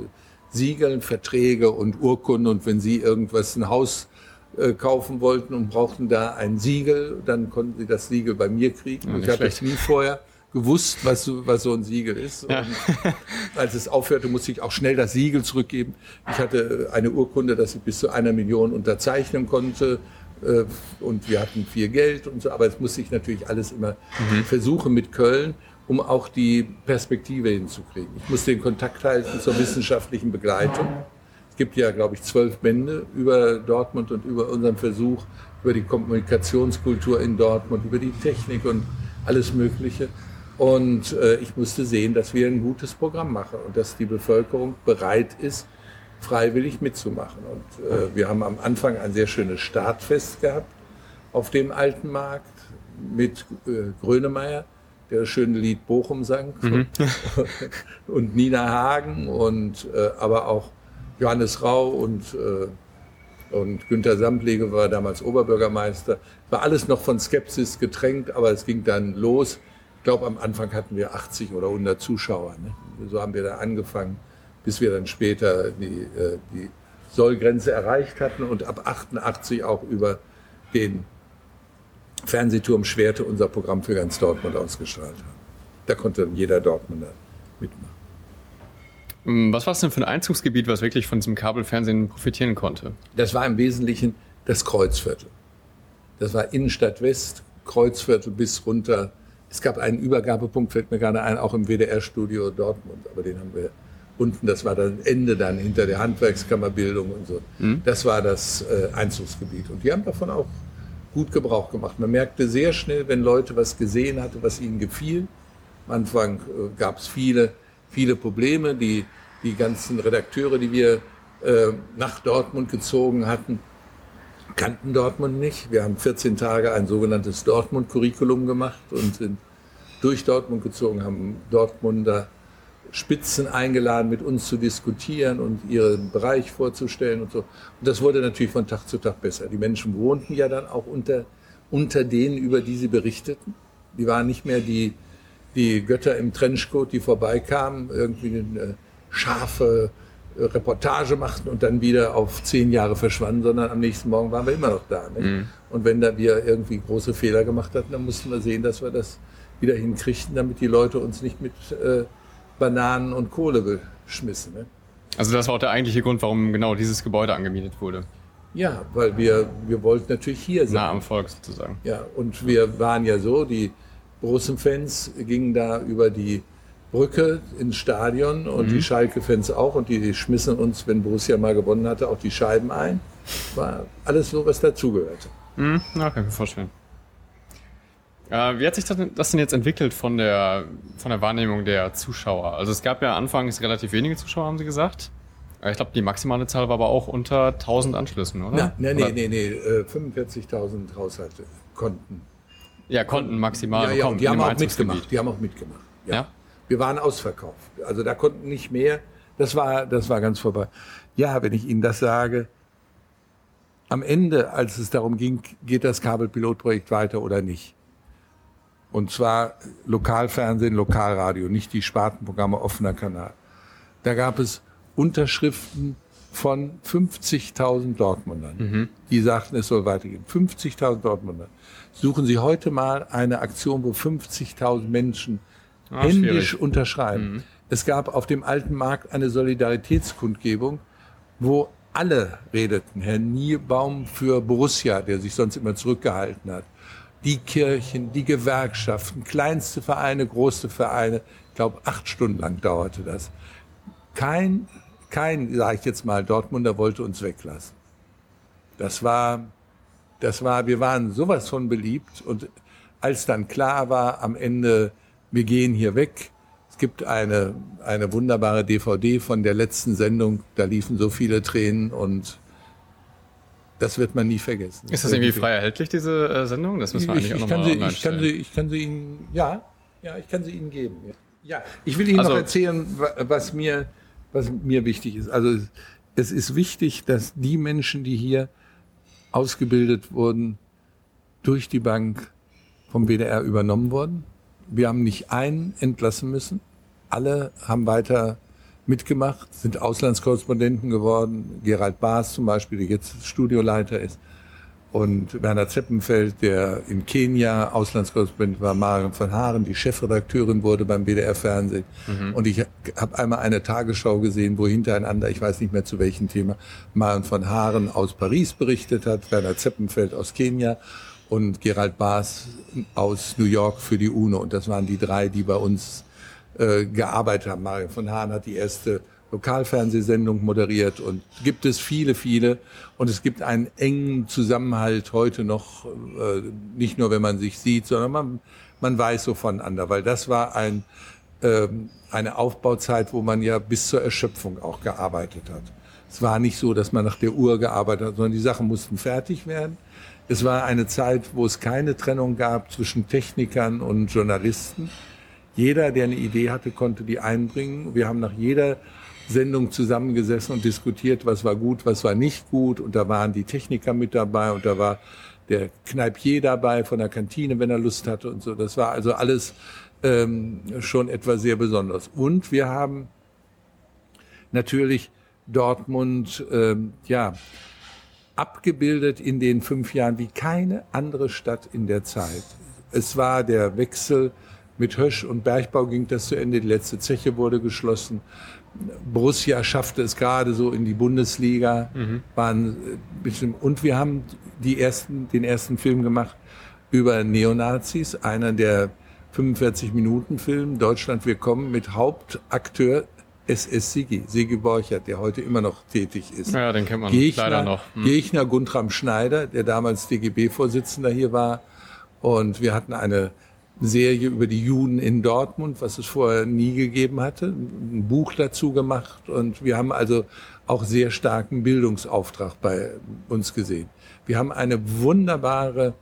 Siegeln, Verträge und Urkunden. Und wenn Sie irgendwas, ein Haus äh, kaufen wollten und brauchten da ein Siegel, dann konnten Sie das Siegel bei mir kriegen. Ja, ich hatte es nie vorher gewusst, was so, was so ein Siegel ist. Ja. als es aufhörte, musste ich auch schnell das Siegel zurückgeben. Ich hatte eine Urkunde, dass ich bis zu einer Million unterzeichnen konnte. Äh, und wir hatten viel Geld und so, aber es musste ich natürlich alles immer mhm. versuchen mit Köln um auch die Perspektive hinzukriegen. Ich muss den Kontakt halten zur wissenschaftlichen Begleitung. Es gibt ja, glaube ich, zwölf Bände über Dortmund und über unseren Versuch, über die Kommunikationskultur in Dortmund, über die Technik und alles Mögliche. Und äh, ich musste sehen, dass wir ein gutes Programm machen und dass die Bevölkerung bereit ist, freiwillig mitzumachen. Und äh, wir haben am Anfang ein sehr schönes Startfest gehabt auf dem alten Markt mit äh, Grönemeyer der das schöne Lied Bochum sang mhm. und Nina Hagen und äh, aber auch Johannes Rau und äh, und Günter Samplege war damals Oberbürgermeister. War alles noch von Skepsis getränkt, aber es ging dann los. Ich glaube, am Anfang hatten wir 80 oder 100 Zuschauer. Ne? So haben wir da angefangen, bis wir dann später die, äh, die Sollgrenze erreicht hatten und ab 88 auch über den Fernsehturm Schwerte unser Programm für ganz Dortmund ausgestrahlt haben. Da konnte jeder Dortmunder mitmachen. Mm, was war es denn für ein Einzugsgebiet, was wirklich von diesem Kabelfernsehen profitieren konnte? Das war im Wesentlichen das Kreuzviertel. Das war Innenstadt West, Kreuzviertel bis runter. Es gab einen Übergabepunkt, fällt mir gerade ein, auch im WDR-Studio Dortmund, aber den haben wir unten, das war das Ende dann hinter der Handwerkskammerbildung und so. Mhm. Das war das äh, Einzugsgebiet. Und die haben davon auch gut Gebrauch gemacht. Man merkte sehr schnell, wenn Leute was gesehen hatten, was ihnen gefiel. Am Anfang äh, gab es viele, viele Probleme. Die, die ganzen Redakteure, die wir äh, nach Dortmund gezogen hatten, kannten Dortmund nicht. Wir haben 14 Tage ein sogenanntes Dortmund-Curriculum gemacht und sind durch Dortmund gezogen, haben Dortmunder Spitzen eingeladen, mit uns zu diskutieren und ihren Bereich vorzustellen und so. Und das wurde natürlich von Tag zu Tag besser. Die Menschen wohnten ja dann auch unter, unter denen, über die sie berichteten. Die waren nicht mehr die, die Götter im Trenchcoat, die vorbeikamen, irgendwie eine scharfe Reportage machten und dann wieder auf zehn Jahre verschwanden, sondern am nächsten Morgen waren wir immer noch da. Mhm. Und wenn da wir irgendwie große Fehler gemacht hatten, dann mussten wir sehen, dass wir das wieder hinkriegten, damit die Leute uns nicht mit äh, Bananen und Kohle beschmissen. Ne? Also das war auch der eigentliche Grund, warum genau dieses Gebäude angemietet wurde. Ja, weil wir, wir wollten natürlich hier sein. Nah am Volk sozusagen. Ja, und wir waren ja so, die großen Fans gingen da über die Brücke ins Stadion und mhm. die Schalke-Fans auch und die, die schmissen uns, wenn Borussia mal gewonnen hatte, auch die Scheiben ein. War alles so, was dazugehörte. Mhm, na, kann ich mir vorstellen. Äh, wie hat sich das denn jetzt entwickelt von der, von der Wahrnehmung der Zuschauer? Also es gab ja anfangs relativ wenige Zuschauer, haben Sie gesagt. Ich glaube, die maximale Zahl war aber auch unter 1000 Anschlüssen, oder? Nein, nee, nee, nee, nee. 45.000 Haushalte konnten. Ja, konnten maximal ja, ja, bekommen. Die haben auch mitgemacht. Die haben auch mitgemacht. Ja. ja. Wir waren ausverkauft. Also da konnten nicht mehr. Das war, das war ganz vorbei. Ja, wenn ich Ihnen das sage, am Ende, als es darum ging, geht das Kabelpilotprojekt weiter oder nicht? Und zwar Lokalfernsehen, Lokalradio, nicht die Spartenprogramme offener Kanal. Da gab es Unterschriften von 50.000 Dortmundern, mhm. die sagten, es soll weitergehen. 50.000 Dortmunder. Suchen Sie heute mal eine Aktion, wo 50.000 Menschen Ah, händisch schwierig. unterschreiben. Mhm. Es gab auf dem alten Markt eine Solidaritätskundgebung, wo alle redeten. Herr Niebaum für Borussia, der sich sonst immer zurückgehalten hat. Die Kirchen, die Gewerkschaften, kleinste Vereine, große Vereine. Ich glaube, acht Stunden lang dauerte das. Kein, kein, sage ich jetzt mal, Dortmunder wollte uns weglassen. Das war, das war, wir waren sowas von beliebt und als dann klar war, am Ende wir gehen hier weg. Es gibt eine, eine wunderbare DVD von der letzten Sendung, da liefen so viele Tränen und das wird man nie vergessen. Ist das irgendwie frei erhältlich, diese äh, Sendung? Das müssen wir eigentlich ich, auch nochmal online ich kann sie, Ich kann sie Ihnen, ja, ja, ich kann sie Ihnen geben. Ja, ich will Ihnen also, noch erzählen, was mir, was mir wichtig ist. Also es ist wichtig, dass die Menschen, die hier ausgebildet wurden, durch die Bank vom WDR übernommen wurden. Wir haben nicht einen entlassen müssen. Alle haben weiter mitgemacht, sind Auslandskorrespondenten geworden. Gerald Baas zum Beispiel, der jetzt Studioleiter ist. Und Werner Zeppenfeld, der in Kenia Auslandskorrespondent war, Marion von Haaren, die Chefredakteurin wurde beim BDR Fernsehen. Mhm. Und ich habe einmal eine Tagesschau gesehen, wo hintereinander, ich weiß nicht mehr zu welchem Thema, Marion von Haaren aus Paris berichtet hat, Werner Zeppenfeld aus Kenia und Gerald Baas aus New York für die UNO. Und das waren die drei, die bei uns äh, gearbeitet haben. Mario von Hahn hat die erste Lokalfernsehsendung moderiert und gibt es viele, viele. Und es gibt einen engen Zusammenhalt heute noch, äh, nicht nur wenn man sich sieht, sondern man, man weiß so voneinander, weil das war ein, äh, eine Aufbauzeit, wo man ja bis zur Erschöpfung auch gearbeitet hat. Es war nicht so, dass man nach der Uhr gearbeitet hat, sondern die Sachen mussten fertig werden. Es war eine Zeit, wo es keine Trennung gab zwischen Technikern und Journalisten. Jeder, der eine Idee hatte, konnte die einbringen. Wir haben nach jeder Sendung zusammengesessen und diskutiert, was war gut, was war nicht gut. Und da waren die Techniker mit dabei und da war der Kneipier dabei von der Kantine, wenn er Lust hatte und so. Das war also alles ähm, schon etwas sehr Besonderes. Und wir haben natürlich Dortmund, ähm, ja, abgebildet in den fünf Jahren wie keine andere Stadt in der Zeit. Es war der Wechsel mit Hösch und Bergbau ging das zu Ende. Die letzte Zeche wurde geschlossen. Borussia schaffte es gerade so in die Bundesliga. Mhm. Waren bisschen, und wir haben die ersten, den ersten Film gemacht über Neonazis. Einer der 45 Minuten Film Deutschland wir kommen mit Hauptakteur SS Sigi, Sigi Borchert, der heute immer noch tätig ist. Ja, den kennt man Gegner, leider noch. Hm. Gegner Guntram Schneider, der damals DGB-Vorsitzender hier war. Und wir hatten eine Serie über die Juden in Dortmund, was es vorher nie gegeben hatte, ein Buch dazu gemacht. Und wir haben also auch sehr starken Bildungsauftrag bei uns gesehen. Wir haben eine wunderbare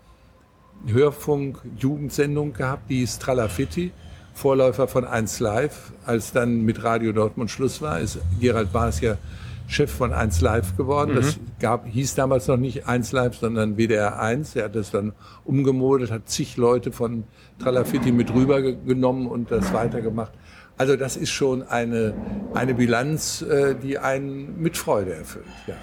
Hörfunk-Jugendsendung gehabt, die ist Tralafitti, Vorläufer von 1 Live. Als dann mit Radio Dortmund Schluss war, ist Gerald Baas ja Chef von 1 Live geworden. Mhm. Das gab, hieß damals noch nicht 1 Live, sondern WDR 1. Er hat das dann umgemodelt, hat zig Leute von Tralafitti mit rübergenommen und das weitergemacht. Also das ist schon eine, eine Bilanz, äh, die einen mit Freude erfüllt. Ja.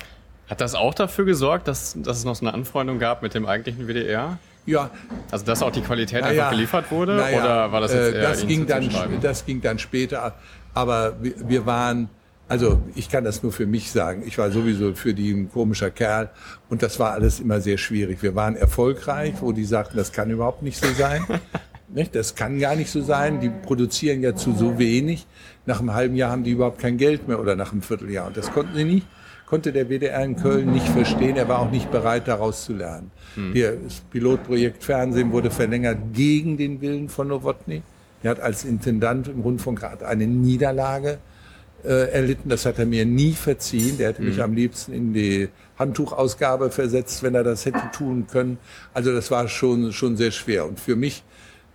Hat das auch dafür gesorgt, dass, dass es noch so eine Anfreundung gab mit dem eigentlichen WDR? Ja. Also dass auch die Qualität naja, einfach geliefert wurde? Naja, oder war das jetzt äh, eher das ging dann, Das ging dann später. Aber wir, wir waren, also ich kann das nur für mich sagen. Ich war sowieso für die ein komischer Kerl und das war alles immer sehr schwierig. Wir waren erfolgreich, wo die sagten, das kann überhaupt nicht so sein. nicht? Das kann gar nicht so sein. Die produzieren ja zu so wenig. Nach einem halben Jahr haben die überhaupt kein Geld mehr oder nach einem Vierteljahr. Und das konnten sie nicht konnte der WDR in Köln nicht verstehen. Er war auch nicht bereit, daraus zu lernen. Hm. Das Pilotprojekt Fernsehen wurde verlängert gegen den Willen von Nowotny. Er hat als Intendant im Rundfunkrat eine Niederlage äh, erlitten. Das hat er mir nie verziehen. Der hätte mich hm. am liebsten in die Handtuchausgabe versetzt, wenn er das hätte tun können. Also das war schon, schon sehr schwer. Und für mich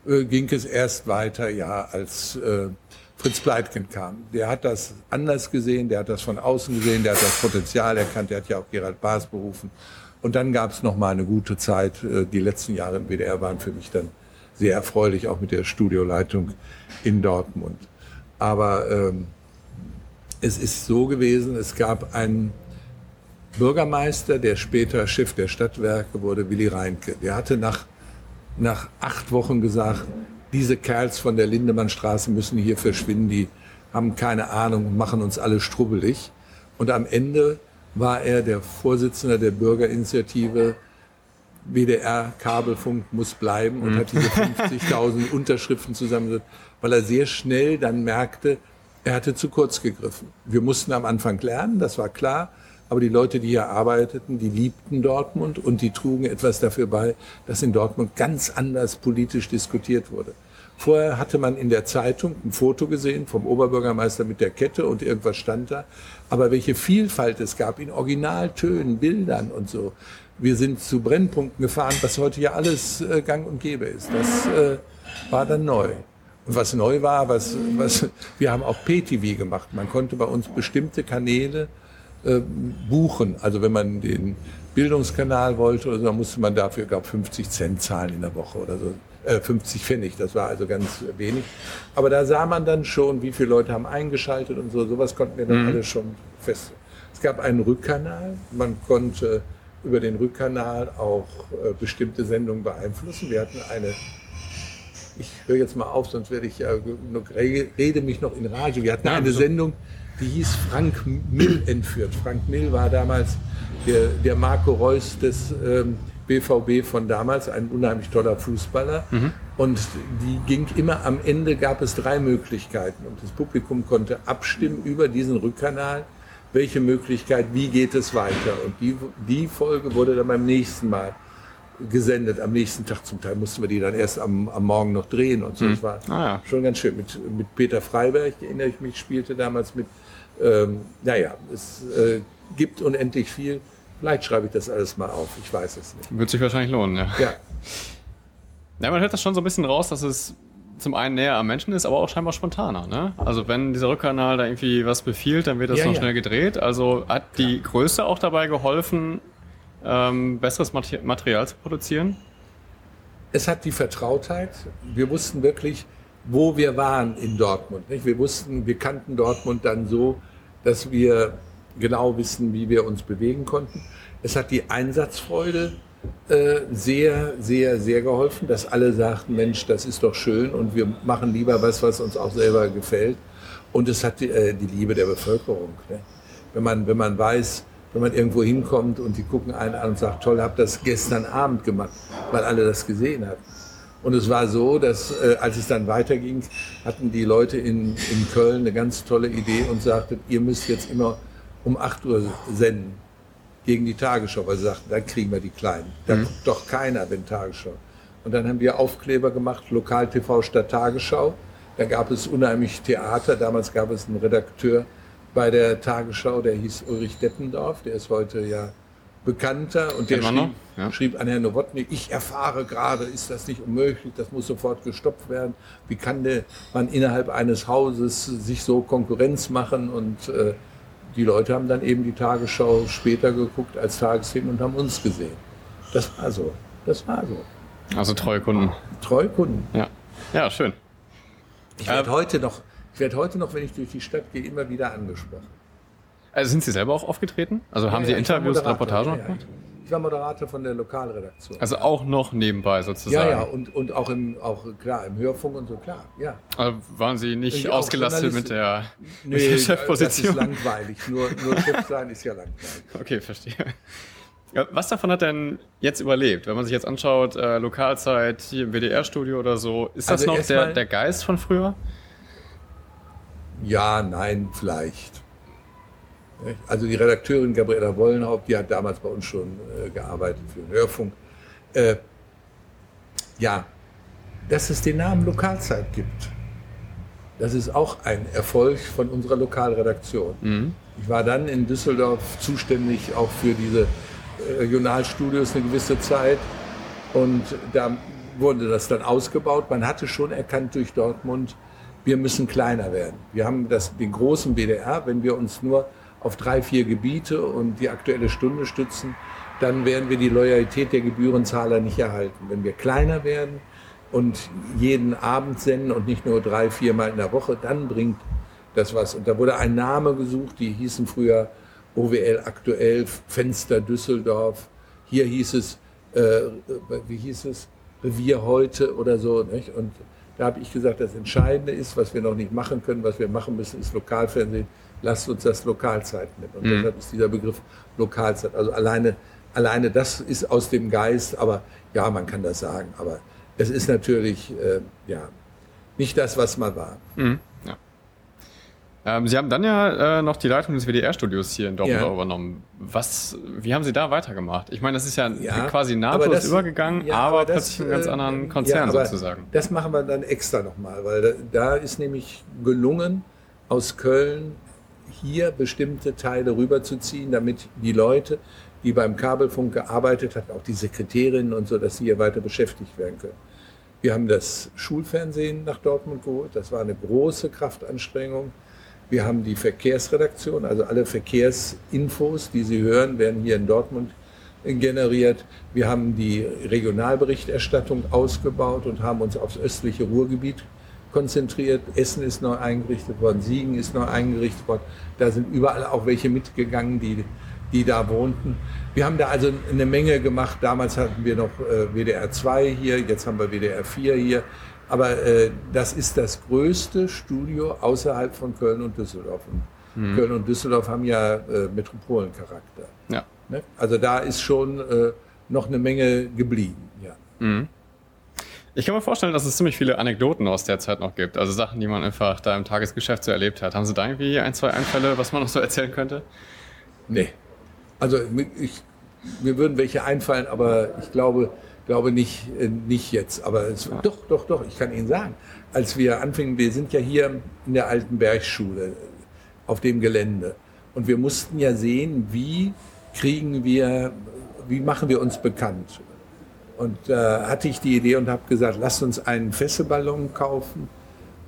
äh, ging es erst weiter, ja, als äh, Fritz Pleitgen kam. Der hat das anders gesehen, der hat das von außen gesehen, der hat das Potenzial erkannt, der hat ja auch Gerald Baas berufen. Und dann gab es noch mal eine gute Zeit. Äh, die letzten Jahre im WDR waren für mich dann sehr erfreulich, auch mit der Studioleitung in Dortmund. Aber ähm, es ist so gewesen, es gab einen Bürgermeister, der später Chef der Stadtwerke wurde, Willy Reinke. Der hatte nach, nach acht Wochen gesagt, diese Kerls von der Lindemannstraße müssen hier verschwinden, die haben keine Ahnung und machen uns alle strubbelig. Und am Ende war er der Vorsitzende der Bürgerinitiative WDR Kabelfunk muss bleiben und mhm. hat diese 50.000 Unterschriften zusammengesetzt, weil er sehr schnell dann merkte, er hatte zu kurz gegriffen. Wir mussten am Anfang lernen, das war klar, aber die Leute, die hier arbeiteten, die liebten Dortmund und die trugen etwas dafür bei, dass in Dortmund ganz anders politisch diskutiert wurde. Vorher hatte man in der Zeitung ein Foto gesehen vom Oberbürgermeister mit der Kette und irgendwas stand da. Aber welche Vielfalt es gab in Originaltönen, Bildern und so. Wir sind zu Brennpunkten gefahren, was heute ja alles äh, gang und gäbe ist. Das äh, war dann neu. Was neu war, was, was, wir haben auch PTV gemacht. Man konnte bei uns bestimmte Kanäle äh, buchen. Also wenn man den Bildungskanal wollte, oder so, dann musste man dafür, glaube 50 Cent zahlen in der Woche oder so. Äh, 50 Pfennig, das war also ganz wenig. Aber da sah man dann schon, wie viele Leute haben eingeschaltet und so. Sowas konnten wir dann mhm. alles schon fest. Es gab einen Rückkanal. Man konnte über den Rückkanal auch äh, bestimmte Sendungen beeinflussen. Wir hatten eine ich höre jetzt mal auf, sonst werde ich ja noch, rede mich noch in Rage. Wir hatten ja, eine so. Sendung, die hieß Frank Mill entführt. Frank Mill war damals der, der Marco Reus des ähm, BVB von damals, ein unheimlich toller Fußballer. Mhm. Und die ging immer am Ende, gab es drei Möglichkeiten. Und das Publikum konnte abstimmen über diesen Rückkanal, welche Möglichkeit, wie geht es weiter. Und die, die Folge wurde dann beim nächsten Mal gesendet, am nächsten Tag. Zum Teil mussten wir die dann erst am, am Morgen noch drehen und so. Mhm. Das war ah, ja. schon ganz schön. Mit, mit Peter Freiberg, erinnere ich mich, spielte damals mit ähm, naja, es äh, gibt unendlich viel. Vielleicht schreibe ich das alles mal auf. Ich weiß es nicht. Wird sich wahrscheinlich lohnen, ja. Ja. Ja, man hört das schon so ein bisschen raus, dass es zum einen näher am Menschen ist, aber auch scheinbar spontaner. Ne? Also wenn dieser Rückkanal da irgendwie was befiehlt, dann wird das ja, noch schnell gedreht. Also hat die. Größe auch dabei geholfen, ähm, besseres Material zu produzieren? Es hat die Vertrautheit. Wir wussten wirklich, wo wir waren in Dortmund. Nicht? Wir wussten, wir kannten Dortmund dann so, dass wir genau wissen, wie wir uns bewegen konnten. Es hat die Einsatzfreude äh, sehr, sehr, sehr geholfen, dass alle sagten, Mensch, das ist doch schön und wir machen lieber was, was uns auch selber gefällt. Und es hat die, äh, die Liebe der Bevölkerung. Ne? Wenn, man, wenn man weiß, wenn man irgendwo hinkommt und die gucken einen an und sagt, toll, hab das gestern Abend gemacht, weil alle das gesehen hatten. Und es war so, dass äh, als es dann weiterging, hatten die Leute in, in Köln eine ganz tolle Idee und sagten, ihr müsst jetzt immer um 8 Uhr senden gegen die Tagesschau, weil sie sagten, dann kriegen wir die Kleinen. Da mhm. guckt doch keiner, wenn Tagesschau. Und dann haben wir Aufkleber gemacht, Lokal-TV statt Tagesschau. Da gab es unheimlich Theater. Damals gab es einen Redakteur bei der Tagesschau, der hieß Ulrich Deppendorf. Der ist heute ja Bekannter und der schrieb, ja. schrieb, an Herrn Nowotny, ich erfahre gerade, ist das nicht unmöglich, das muss sofort gestoppt werden. Wie kann der, man innerhalb eines Hauses sich so Konkurrenz machen? Und äh, die Leute haben dann eben die Tagesschau später geguckt als Tagesthemen und haben uns gesehen. Das war so. Das war so. Also treue Kunden. Treue Kunden. Ja. Ja, schön. Ich werde äh, heute noch, ich werde heute noch, wenn ich durch die Stadt gehe, immer wieder angesprochen. Also sind Sie selber auch aufgetreten? Also haben ja, Sie Interviews, Reportagen ja, gemacht? Ich war Moderator von der Lokalredaktion. Also auch noch nebenbei sozusagen? Ja, ja, und, und auch, im, auch klar, im Hörfunk und so, klar, ja. Also waren Sie nicht ausgelastet mit der, nee, mit der Chefposition? das ist langweilig. Nur, nur Chef sein ist ja langweilig. Okay, verstehe. Was davon hat denn jetzt überlebt? Wenn man sich jetzt anschaut, äh, Lokalzeit hier im WDR-Studio oder so, ist das also noch der, der Geist von früher? Ja, nein, vielleicht. Also die Redakteurin Gabriela Wollenhaupt, die hat damals bei uns schon äh, gearbeitet für den Hörfunk. Äh, ja, dass es den Namen Lokalzeit gibt, das ist auch ein Erfolg von unserer Lokalredaktion. Mhm. Ich war dann in Düsseldorf zuständig auch für diese äh, Regionalstudios eine gewisse Zeit und da wurde das dann ausgebaut. Man hatte schon erkannt durch Dortmund, wir müssen kleiner werden. Wir haben das, den großen BDR, wenn wir uns nur auf drei, vier Gebiete und die aktuelle Stunde stützen, dann werden wir die Loyalität der Gebührenzahler nicht erhalten. Wenn wir kleiner werden und jeden Abend senden und nicht nur drei, vier Mal in der Woche, dann bringt das was. Und da wurde ein Name gesucht, die hießen früher OWL aktuell, Fenster Düsseldorf. Hier hieß es, äh, wie hieß es, Revier heute oder so. Nicht? Und da habe ich gesagt, das Entscheidende ist, was wir noch nicht machen können, was wir machen müssen, ist Lokalfernsehen lasst uns das Lokalzeit nennen. Und mhm. deshalb ist dieser Begriff Lokalzeit. Also alleine, alleine das ist aus dem Geist, aber ja, man kann das sagen. Aber es ist natürlich äh, ja, nicht das, was mal war. Mhm. Ja. Ähm, Sie haben dann ja äh, noch die Leitung des WDR-Studios hier in Dortmund ja. übernommen. Was, wie haben Sie da weitergemacht? Ich meine, das ist ja, ja quasi nahtlos das, übergegangen, ja, aber, aber das, plötzlich einen ganz äh, anderen Konzern sozusagen. Das machen wir dann extra nochmal, weil da, da ist nämlich gelungen, aus Köln hier bestimmte Teile rüberzuziehen, damit die Leute, die beim Kabelfunk gearbeitet haben, auch die Sekretärinnen und so, dass sie hier weiter beschäftigt werden können. Wir haben das Schulfernsehen nach Dortmund geholt. Das war eine große Kraftanstrengung. Wir haben die Verkehrsredaktion, also alle Verkehrsinfos, die Sie hören, werden hier in Dortmund generiert. Wir haben die Regionalberichterstattung ausgebaut und haben uns aufs östliche Ruhrgebiet konzentriert. Essen ist neu eingerichtet worden, Siegen ist neu eingerichtet worden. Da sind überall auch welche mitgegangen, die, die da wohnten. Wir haben da also eine Menge gemacht. Damals hatten wir noch äh, WDR 2 hier, jetzt haben wir WDR 4 hier. Aber äh, das ist das größte Studio außerhalb von Köln und Düsseldorf. Und mhm. Köln und Düsseldorf haben ja äh, Metropolencharakter. Ja. Ne? Also da ist schon äh, noch eine Menge geblieben. Ja. Mhm. Ich kann mir vorstellen, dass es ziemlich viele Anekdoten aus der Zeit noch gibt. Also Sachen, die man einfach da im Tagesgeschäft so erlebt hat. Haben Sie da irgendwie ein, zwei Einfälle, was man noch so erzählen könnte? Nee. Also ich, mir würden welche einfallen, aber ich glaube, glaube nicht, äh, nicht jetzt. Aber es, ja. doch, doch, doch, ich kann Ihnen sagen. Als wir anfingen, wir sind ja hier in der alten Bergschule auf dem Gelände. Und wir mussten ja sehen, wie kriegen wir, wie machen wir uns bekannt? Und da äh, hatte ich die Idee und habe gesagt, lasst uns einen Fesselballon kaufen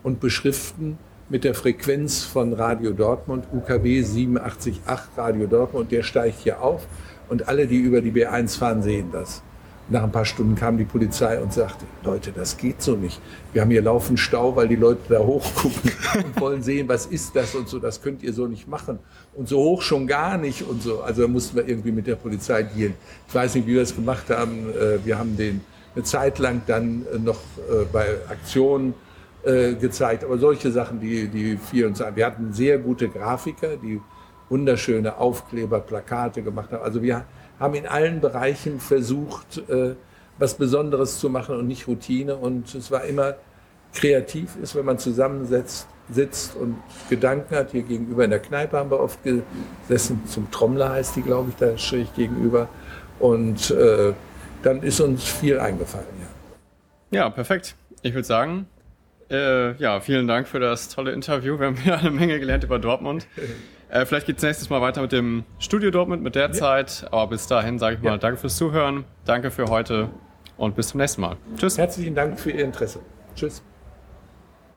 und beschriften mit der Frequenz von Radio Dortmund, UKW 87.8 Radio Dortmund. Der steigt hier auf und alle, die über die B1 fahren, sehen das. Nach ein paar Stunden kam die Polizei und sagte, Leute, das geht so nicht. Wir haben hier laufend Stau, weil die Leute da hochgucken und wollen sehen, was ist das und so. Das könnt ihr so nicht machen. Und so hoch schon gar nicht und so. Also da mussten wir irgendwie mit der Polizei dealen. Ich weiß nicht, wie wir das gemacht haben. Äh, wir haben den eine Zeit lang dann äh, noch äh, bei Aktionen gezeigt. Aber solche Sachen, die, die vielen sagen. Wir hatten sehr gute Grafiker, die wunderschöne Aufkleber, Plakate gemacht haben. Also wir haben in allen Bereichen versucht, äh, was Besonderes zu machen und nicht Routine. Und es war immer kreativ ist, wenn man zusammensetzt, sitzt und Gedanken hat. Hier gegenüber in der Kneipe haben wir oft gesessen. Zum Trommler heißt die, glaube ich, da schräg gegenüber. Und äh, dann ist uns viel eingefallen. Ja, ja perfekt. Ich würde sagen, äh, ja, vielen Dank für das tolle Interview. Wir haben hier eine Menge gelernt über Dortmund. Äh, vielleicht geht es nächstes Mal weiter mit dem Studio Dortmund, mit der ja. Zeit. Aber bis dahin sage ich mal ja. danke fürs Zuhören, danke für heute und bis zum nächsten Mal. Tschüss. Herzlichen Dank für Ihr Interesse. Tschüss.